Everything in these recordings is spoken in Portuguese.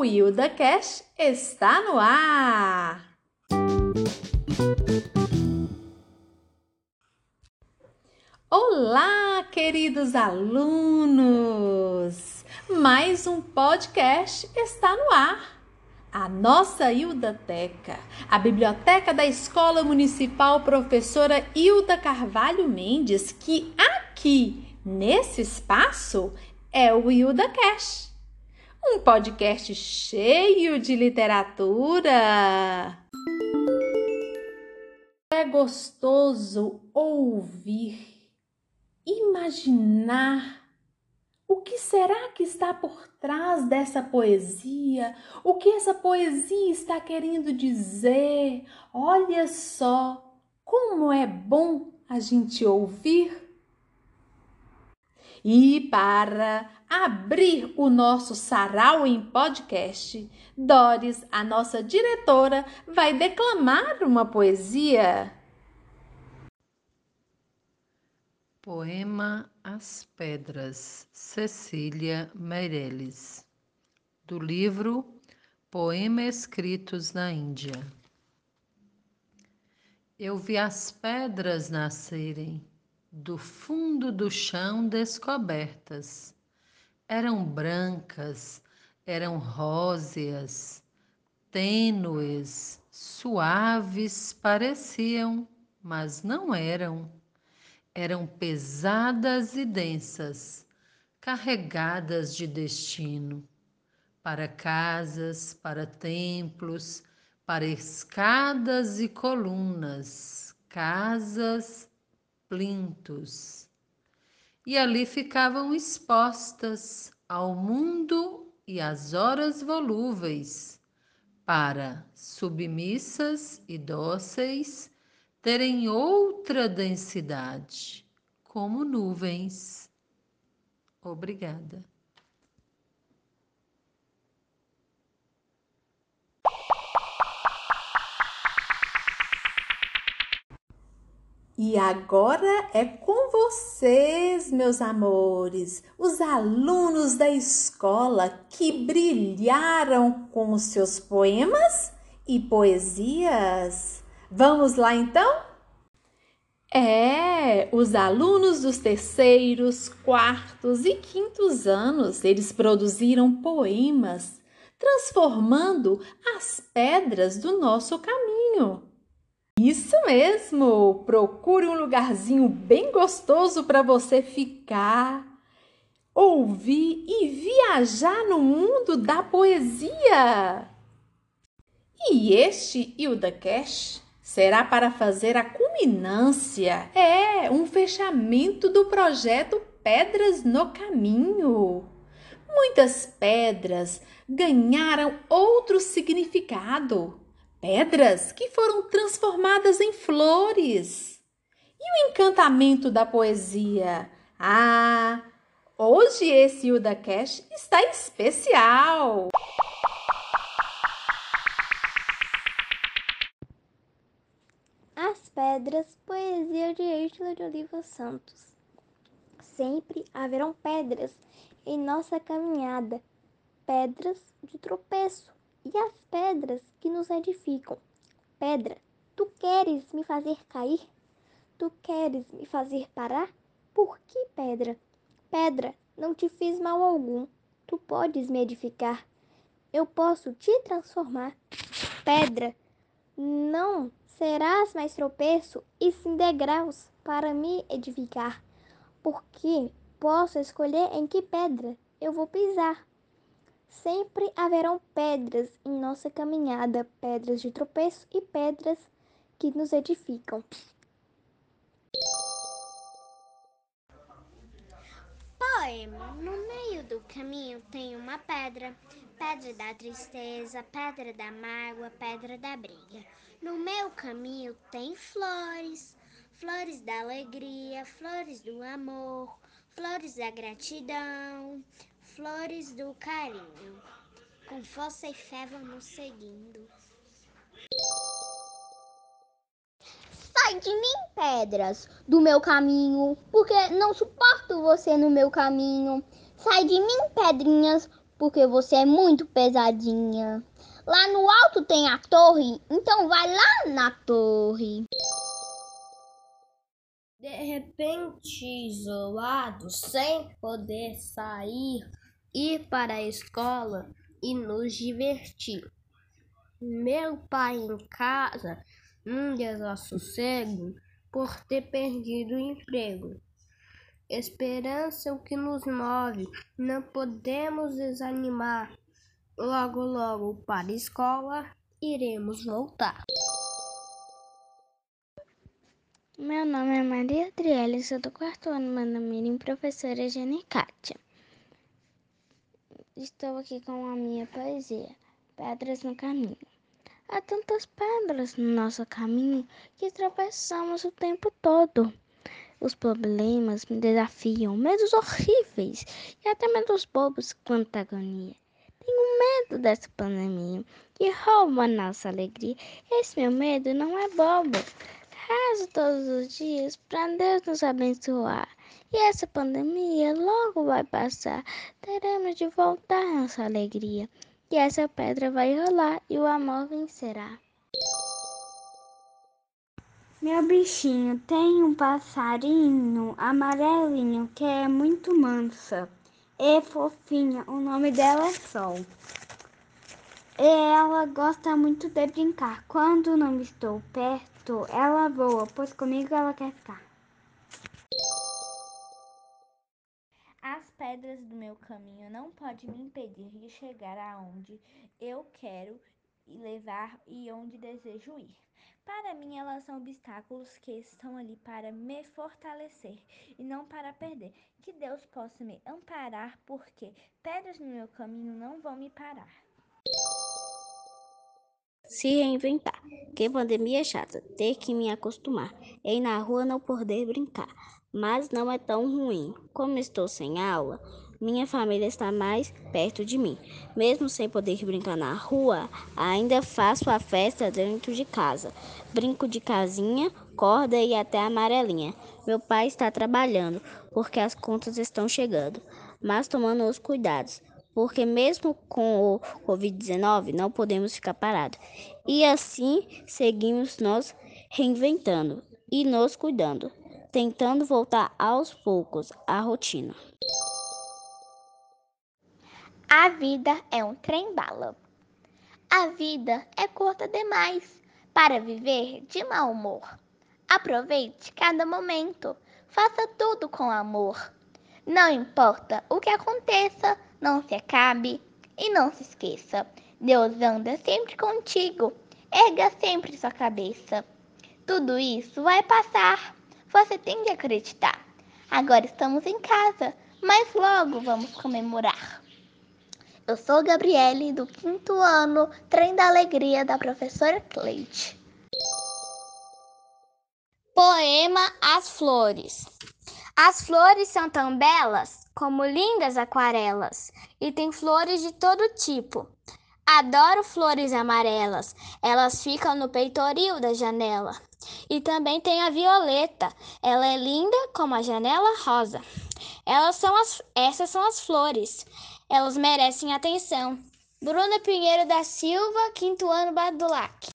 O Cash está no ar! Olá, queridos alunos! Mais um podcast está no ar. A nossa Hildateca, a biblioteca da Escola Municipal Professora Hilda Carvalho Mendes, que aqui nesse espaço é o Hilda Cash um podcast cheio de literatura. É gostoso ouvir, imaginar o que será que está por trás dessa poesia? O que essa poesia está querendo dizer? Olha só como é bom a gente ouvir. E para abrir o nosso sarau em podcast, Doris, a nossa diretora, vai declamar uma poesia. Poema As Pedras, Cecília Meirelles, do livro Poema Escritos na Índia. Eu vi as pedras nascerem do fundo do chão descobertas eram brancas, eram róseas, tênues, suaves pareciam, mas não eram. Eram pesadas e densas, carregadas de destino, para casas, para templos, para escadas e colunas, casas, plintos e ali ficavam expostas ao mundo e às horas volúveis, para, submissas e dóceis, terem outra densidade, como nuvens. Obrigada. E agora é com vocês, meus amores, os alunos da escola que brilharam com os seus poemas e poesias. Vamos lá então? É, os alunos dos terceiros, quartos e quintos anos, eles produziram poemas, transformando as pedras do nosso caminho. Isso mesmo! Procure um lugarzinho bem gostoso para você ficar, ouvir e viajar no mundo da poesia. E este Hilda Cash será para fazer a culminância, é, um fechamento do projeto Pedras no Caminho. Muitas pedras ganharam outro significado pedras que foram transformadas em flores. E o encantamento da poesia? Ah, hoje esse Hilda Cash está especial! As Pedras, poesia de Ângela de Oliva Santos. Sempre haverão pedras em nossa caminhada, pedras de tropeço e as pedras que nos edificam. Pedra, tu queres me fazer cair? Tu queres me fazer parar? Por que pedra? Pedra, não te fiz mal algum. Tu podes me edificar. Eu posso te transformar. Pedra, não serás mais tropeço e sim degraus para me edificar, porque posso escolher em que pedra eu vou pisar. Sempre haverão pedras em nossa caminhada, pedras de tropeço e pedras que nos edificam. Poema: No meio do caminho tem uma pedra, pedra da tristeza, pedra da mágoa, pedra da briga. No meu caminho tem flores, flores da alegria, flores do amor, flores da gratidão, flores do carinho. Com força e fé vamos seguindo. Sai de mim, pedras, do meu caminho, porque não suporto você no meu caminho. Sai de mim, pedrinhas, porque você é muito pesadinha. Lá no alto tem a torre, então vai lá na torre. De repente, isolado, sem poder sair, ir para a escola e nos divertir. Meu pai em casa, num desassossego por ter perdido o emprego. Esperança é o que nos move, não podemos desanimar. Logo, logo para a escola iremos voltar. Meu nome é Maria Adriele, sou do quarto ano Manamirim, professora Jenny Kátia. Estou aqui com a minha poesia, Pedras no Caminho. Há tantas pedras no nosso caminho que atravessamos o tempo todo. Os problemas me desafiam, medos horríveis e até medos bobos quanta agonia. Tenho medo dessa pandemia que rouba a nossa alegria. Esse meu medo não é bobo. Rezo todos os dias para Deus nos abençoar. E essa pandemia logo vai passar. Teremos de voltar nossa alegria. E essa pedra vai rolar e o amor vencerá. Meu bichinho tem um passarinho amarelinho que é muito mansa e fofinha. O nome dela é Sol. E ela gosta muito de brincar. Quando não estou perto, ela voa, pois comigo ela quer ficar. Pedras do meu caminho não podem me impedir de chegar aonde eu quero levar e onde desejo ir. Para mim, elas são obstáculos que estão ali para me fortalecer e não para perder. Que Deus possa me amparar, porque pedras no meu caminho não vão me parar. Se reinventar. Que pandemia é chata, ter que me acostumar. E na rua não poder brincar. Mas não é tão ruim. Como estou sem aula, minha família está mais perto de mim. Mesmo sem poder brincar na rua, ainda faço a festa dentro de casa. Brinco de casinha, corda e até amarelinha. Meu pai está trabalhando porque as contas estão chegando, mas tomando os cuidados, porque mesmo com o Covid-19 não podemos ficar parados. E assim seguimos nós reinventando e nos cuidando, tentando voltar aos poucos à rotina. A vida é um trem-bala. A vida é curta demais para viver de mau humor. Aproveite cada momento, faça tudo com amor. Não importa o que aconteça, não se acabe e não se esqueça. Deus anda sempre contigo, erga sempre sua cabeça. Tudo isso vai passar, você tem que acreditar. Agora estamos em casa, mas logo vamos comemorar. Eu sou Gabriele, do quinto ano, Trem da Alegria, da professora Cleide. Poema As Flores As flores são tão belas como lindas aquarelas e tem flores de todo tipo. Adoro flores amarelas, elas ficam no peitoril da janela. E também tem a violeta, ela é linda como a janela rosa. Elas são as, essas são as flores. Elas merecem atenção. Bruna Pinheiro da Silva, quinto ano Badulac.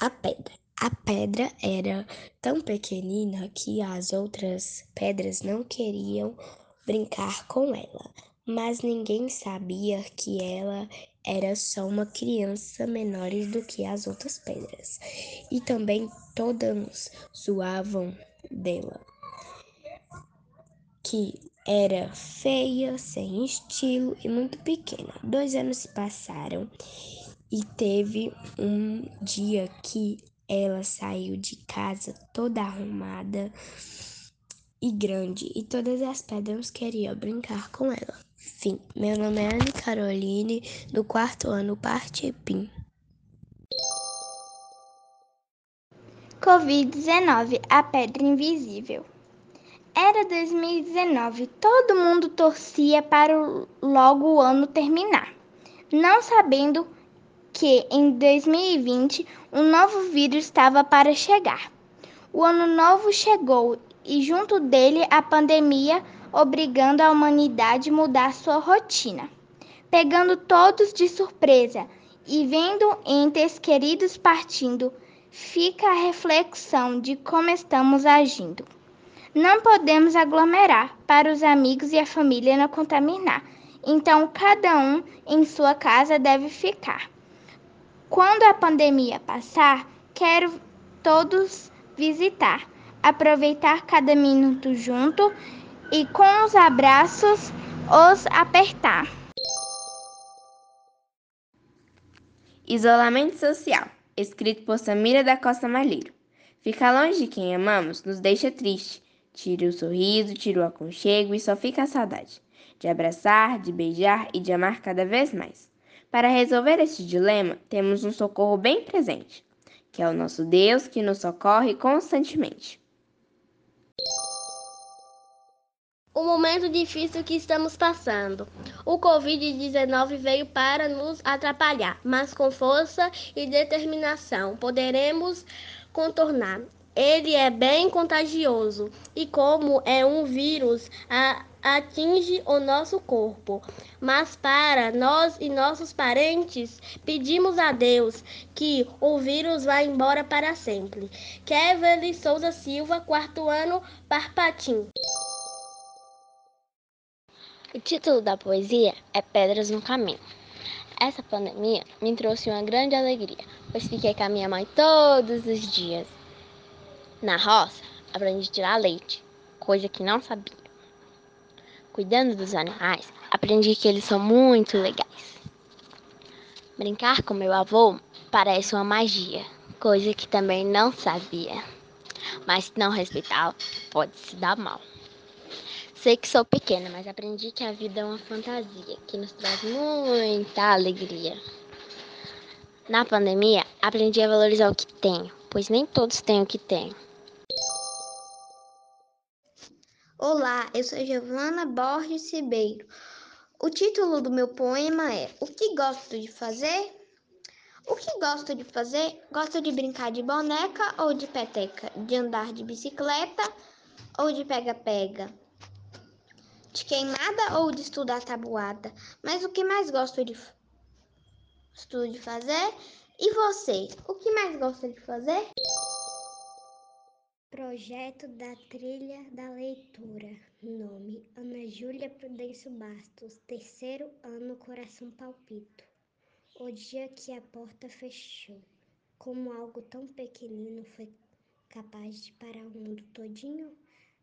A pedra. A pedra era tão pequenina que as outras pedras não queriam brincar com ela, mas ninguém sabia que ela era só uma criança menor do que as outras pedras. E também todas zoavam dela. Que era feia, sem estilo e muito pequena. Dois anos se passaram e teve um dia que ela saiu de casa toda arrumada e grande e todas as pedras queriam brincar com ela. Fim. Meu nome é Anne Caroline, do quarto ano, parte PIM. Covid-19, a pedra invisível. Era 2019, todo mundo torcia para logo o ano terminar, não sabendo que em 2020 um novo vírus estava para chegar. O ano novo chegou e junto dele a pandemia obrigando a humanidade a mudar sua rotina. Pegando todos de surpresa e vendo entes queridos partindo, fica a reflexão de como estamos agindo. Não podemos aglomerar para os amigos e a família não contaminar. Então, cada um em sua casa deve ficar. Quando a pandemia passar, quero todos visitar, aproveitar cada minuto junto e com os abraços os apertar. Isolamento social, escrito por Samira da Costa Malheiro. Ficar longe de quem amamos nos deixa triste. Tira o sorriso, tira o aconchego e só fica a saudade de abraçar, de beijar e de amar cada vez mais. Para resolver este dilema, temos um socorro bem presente, que é o nosso Deus que nos socorre constantemente. O momento difícil que estamos passando. O Covid-19 veio para nos atrapalhar, mas com força e determinação poderemos contornar. Ele é bem contagioso e, como é um vírus, a, atinge o nosso corpo. Mas para nós e nossos parentes, pedimos a Deus que o vírus vá embora para sempre. Kevin Souza Silva, quarto ano, Parpatim. O título da poesia é Pedras no Caminho. Essa pandemia me trouxe uma grande alegria, pois fiquei com a minha mãe todos os dias. Na roça, aprendi a tirar leite, coisa que não sabia. Cuidando dos animais, aprendi que eles são muito legais. Brincar com meu avô parece uma magia, coisa que também não sabia. Mas se não respeitar, pode se dar mal. Sei que sou pequena, mas aprendi que a vida é uma fantasia que nos traz muita alegria. Na pandemia, aprendi a valorizar o que tenho, pois nem todos têm o que tenho. Olá, eu sou Giovana Borges Ribeiro. O título do meu poema é O que gosto de fazer? O que gosto de fazer? Gosto de brincar de boneca ou de peteca, de andar de bicicleta ou de pega-pega de queimada ou de estudar tabuada. Mas o que mais gosto de, estudo de fazer? E você, o que mais gosta de fazer? Projeto da Trilha da Leitura. Nome: Ana Júlia Prudêncio Bastos. Terceiro ano, Coração Palpito. O dia que a porta fechou. Como algo tão pequenino foi capaz de parar o mundo todinho,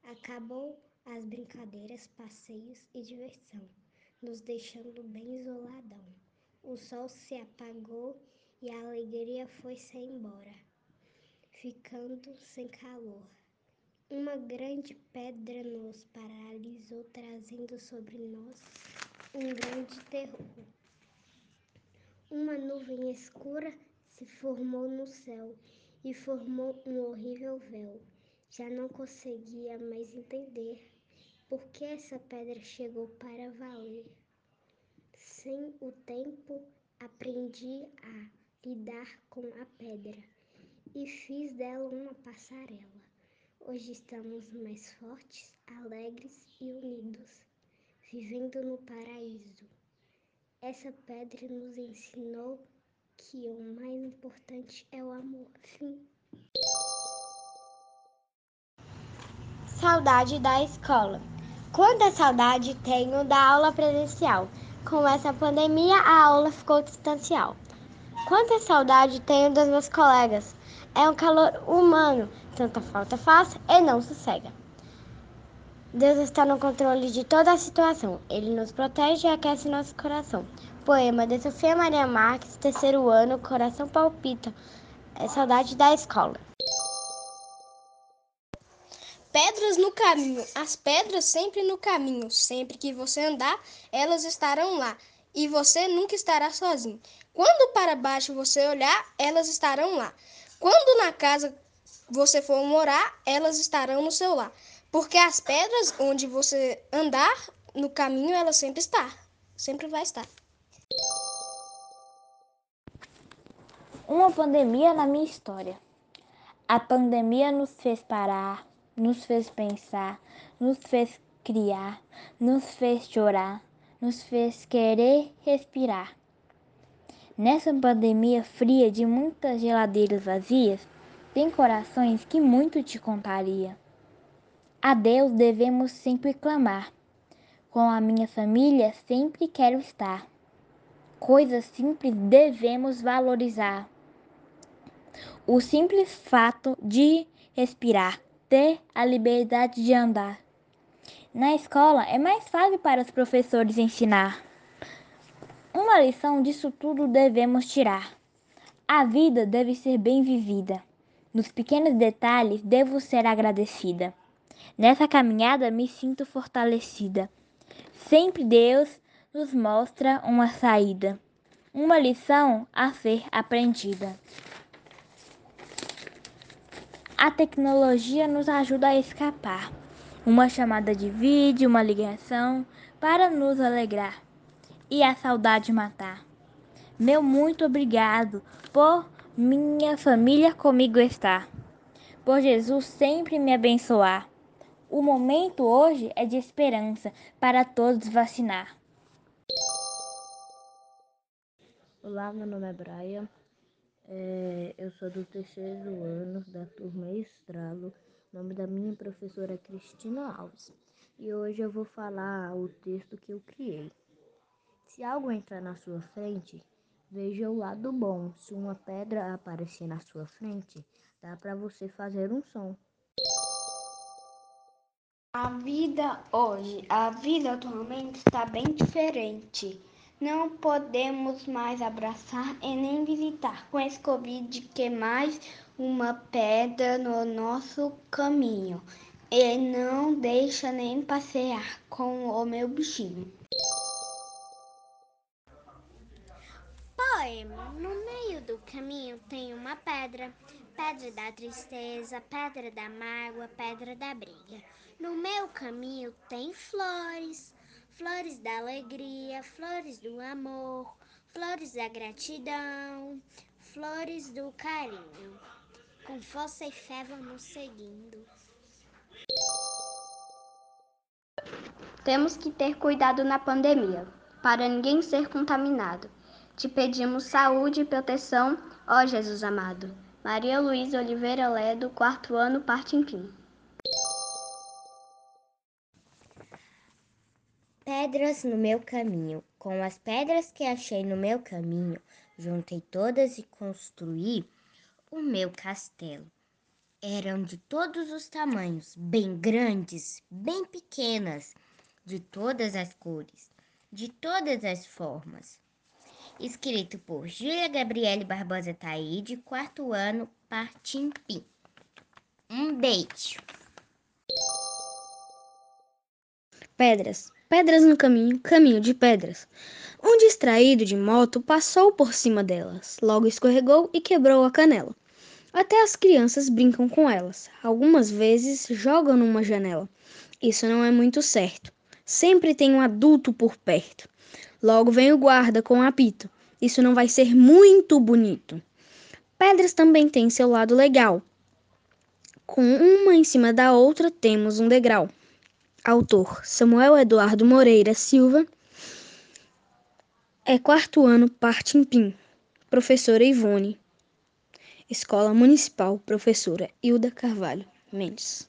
acabou as brincadeiras, passeios e diversão, nos deixando bem isoladão. O sol se apagou e a alegria foi-se embora, ficando sem calor. Uma grande pedra nos paralisou, trazendo sobre nós um grande terror. Uma nuvem escura se formou no céu e formou um horrível véu. Já não conseguia mais entender porque essa pedra chegou para valer. Sem o tempo, aprendi a lidar com a pedra e fiz dela uma passarela. Hoje estamos mais fortes, alegres e unidos, vivendo no paraíso. Essa pedra nos ensinou que o mais importante é o amor. Fim. Saudade da escola. Quanta saudade tenho da aula presencial. Com essa pandemia, a aula ficou distancial. Quanta saudade tenho dos meus colegas. É um calor humano, tanta falta faz e não sossega. Deus está no controle de toda a situação. Ele nos protege e aquece nosso coração. Poema de Sofia Maria Marques, terceiro ano, coração palpita. É saudade da escola. Pedras no caminho. As pedras sempre no caminho. Sempre que você andar, elas estarão lá. E você nunca estará sozinho. Quando para baixo você olhar, elas estarão lá. Quando na casa você for morar, elas estarão no seu lar. Porque as pedras onde você andar no caminho, elas sempre estão. Sempre vai estar. Uma pandemia na minha história. A pandemia nos fez parar, nos fez pensar, nos fez criar, nos fez chorar, nos fez querer respirar. Nessa pandemia fria de muitas geladeiras vazias, tem corações que muito te contaria. A Deus devemos sempre clamar. Com a minha família sempre quero estar. Coisas simples devemos valorizar. O simples fato de respirar, ter a liberdade de andar. Na escola é mais fácil para os professores ensinar. Uma lição disso tudo devemos tirar. A vida deve ser bem vivida. Nos pequenos detalhes devo ser agradecida. Nessa caminhada me sinto fortalecida. Sempre Deus nos mostra uma saída, uma lição a ser aprendida. A tecnologia nos ajuda a escapar. Uma chamada de vídeo, uma ligação para nos alegrar e a saudade matar. Meu muito obrigado por minha família comigo estar. Por Jesus sempre me abençoar. O momento hoje é de esperança para todos vacinar. Olá, meu nome é Brian. É, eu sou do terceiro ano da turma Estralo. O nome da minha professora é Cristina Alves. E hoje eu vou falar o texto que eu criei. Se algo entrar na sua frente, veja o lado bom. Se uma pedra aparecer na sua frente, dá para você fazer um som. A vida hoje, a vida atualmente está bem diferente. Não podemos mais abraçar e nem visitar com esse Covid que é mais uma pedra no nosso caminho e não deixa nem passear com o meu bichinho. Poema: No meio do caminho tem uma pedra, pedra da tristeza, pedra da mágoa, pedra da briga. No meu caminho tem flores, flores da alegria, flores do amor, flores da gratidão, flores do carinho. Com força e fé vamos seguindo. Temos que ter cuidado na pandemia, para ninguém ser contaminado. Te pedimos saúde e proteção, ó Jesus amado. Maria Luísa Oliveira Ledo, quarto ano, Pim. Pedras no meu caminho. Com as pedras que achei no meu caminho, juntei todas e construí o meu castelo. Eram de todos os tamanhos, bem grandes, bem pequenas, de todas as cores, de todas as formas. Escrito por Júlia Gabriele Barbosa Taide, quarto ano, Partimpim. Um beijo. Pedras. Pedras no caminho, caminho de pedras. Um distraído de moto passou por cima delas, logo escorregou e quebrou a canela. Até as crianças brincam com elas, algumas vezes jogam numa janela. Isso não é muito certo. Sempre tem um adulto por perto. Logo vem o guarda com apito. Isso não vai ser muito bonito. Pedras também têm seu lado legal. Com uma em cima da outra, temos um degrau. Autor Samuel Eduardo Moreira Silva. É quarto ano, parte em PIM. Professora Ivone. Escola Municipal, professora Hilda Carvalho Mendes.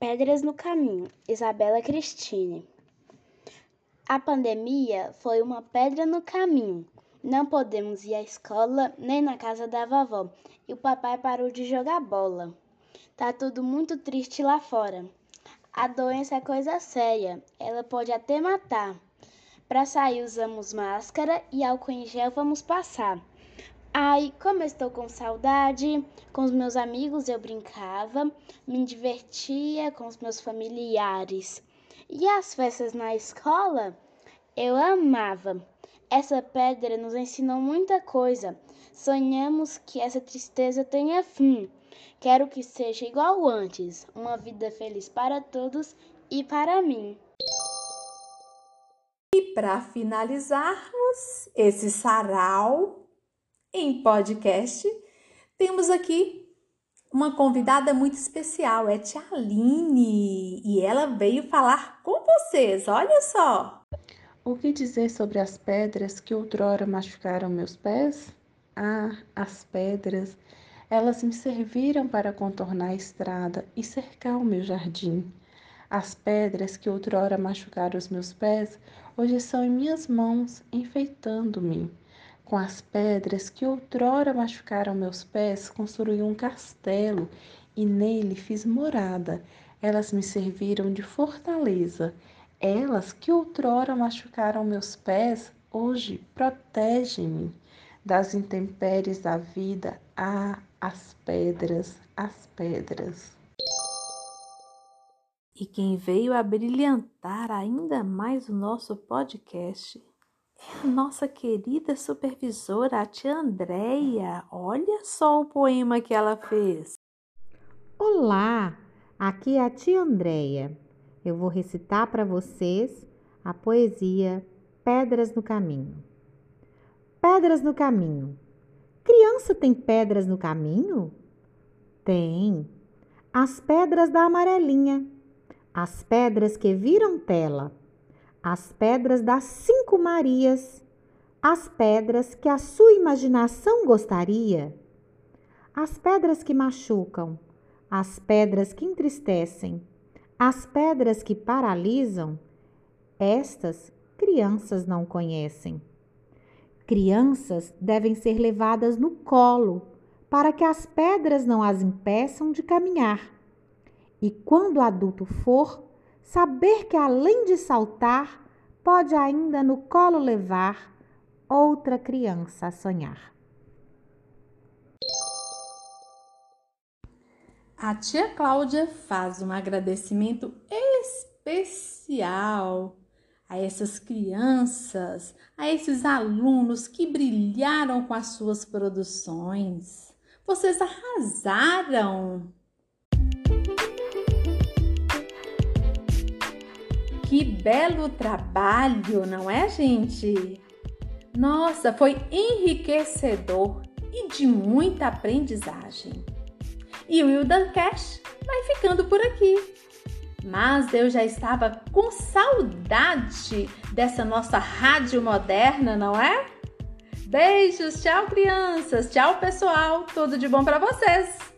Pedras no caminho, Isabela Cristine. A pandemia foi uma pedra no caminho. Não podemos ir à escola nem na casa da vovó e o papai parou de jogar bola. Tá tudo muito triste lá fora. A doença é coisa séria, ela pode até matar. Para sair usamos máscara e álcool em gel vamos passar. Ai, como estou com saudade. Com os meus amigos eu brincava, me divertia com os meus familiares. E as festas na escola? Eu amava. Essa pedra nos ensinou muita coisa. Sonhamos que essa tristeza tenha fim. Quero que seja igual antes, uma vida feliz para todos e para mim. E para finalizarmos esse sarau em podcast, temos aqui uma convidada muito especial, é Tia Aline, e ela veio falar com vocês, olha só. O que dizer sobre as pedras que outrora machucaram meus pés? Ah, as pedras, elas me serviram para contornar a estrada e cercar o meu jardim. As pedras que outrora machucaram os meus pés, hoje são em minhas mãos, enfeitando-me. Com as pedras que outrora machucaram meus pés, construí um castelo e nele fiz morada. Elas me serviram de fortaleza elas que outrora machucaram meus pés, hoje protegem-me das intempéries da vida. Ah, as pedras, as pedras. E quem veio a brilhantar ainda mais o nosso podcast nossa querida supervisora, a tia Andréia. Olha só o poema que ela fez. Olá, aqui é a tia Andréia eu vou recitar para vocês a poesia Pedras no Caminho. Pedras no caminho. Criança tem pedras no caminho? Tem. As pedras da amarelinha, as pedras que viram tela, as pedras das cinco Marias, as pedras que a sua imaginação gostaria, as pedras que machucam, as pedras que entristecem, as pedras que paralisam, estas crianças não conhecem. Crianças devem ser levadas no colo para que as pedras não as impeçam de caminhar. E quando adulto for, saber que além de saltar, pode ainda no colo levar outra criança a sonhar. A tia Cláudia faz um agradecimento especial a essas crianças, a esses alunos que brilharam com as suas produções. Vocês arrasaram! Que belo trabalho, não é, gente? Nossa, foi enriquecedor e de muita aprendizagem. E o Hilda Cash vai ficando por aqui. Mas eu já estava com saudade dessa nossa rádio moderna, não é? Beijos, tchau crianças, tchau pessoal, tudo de bom para vocês.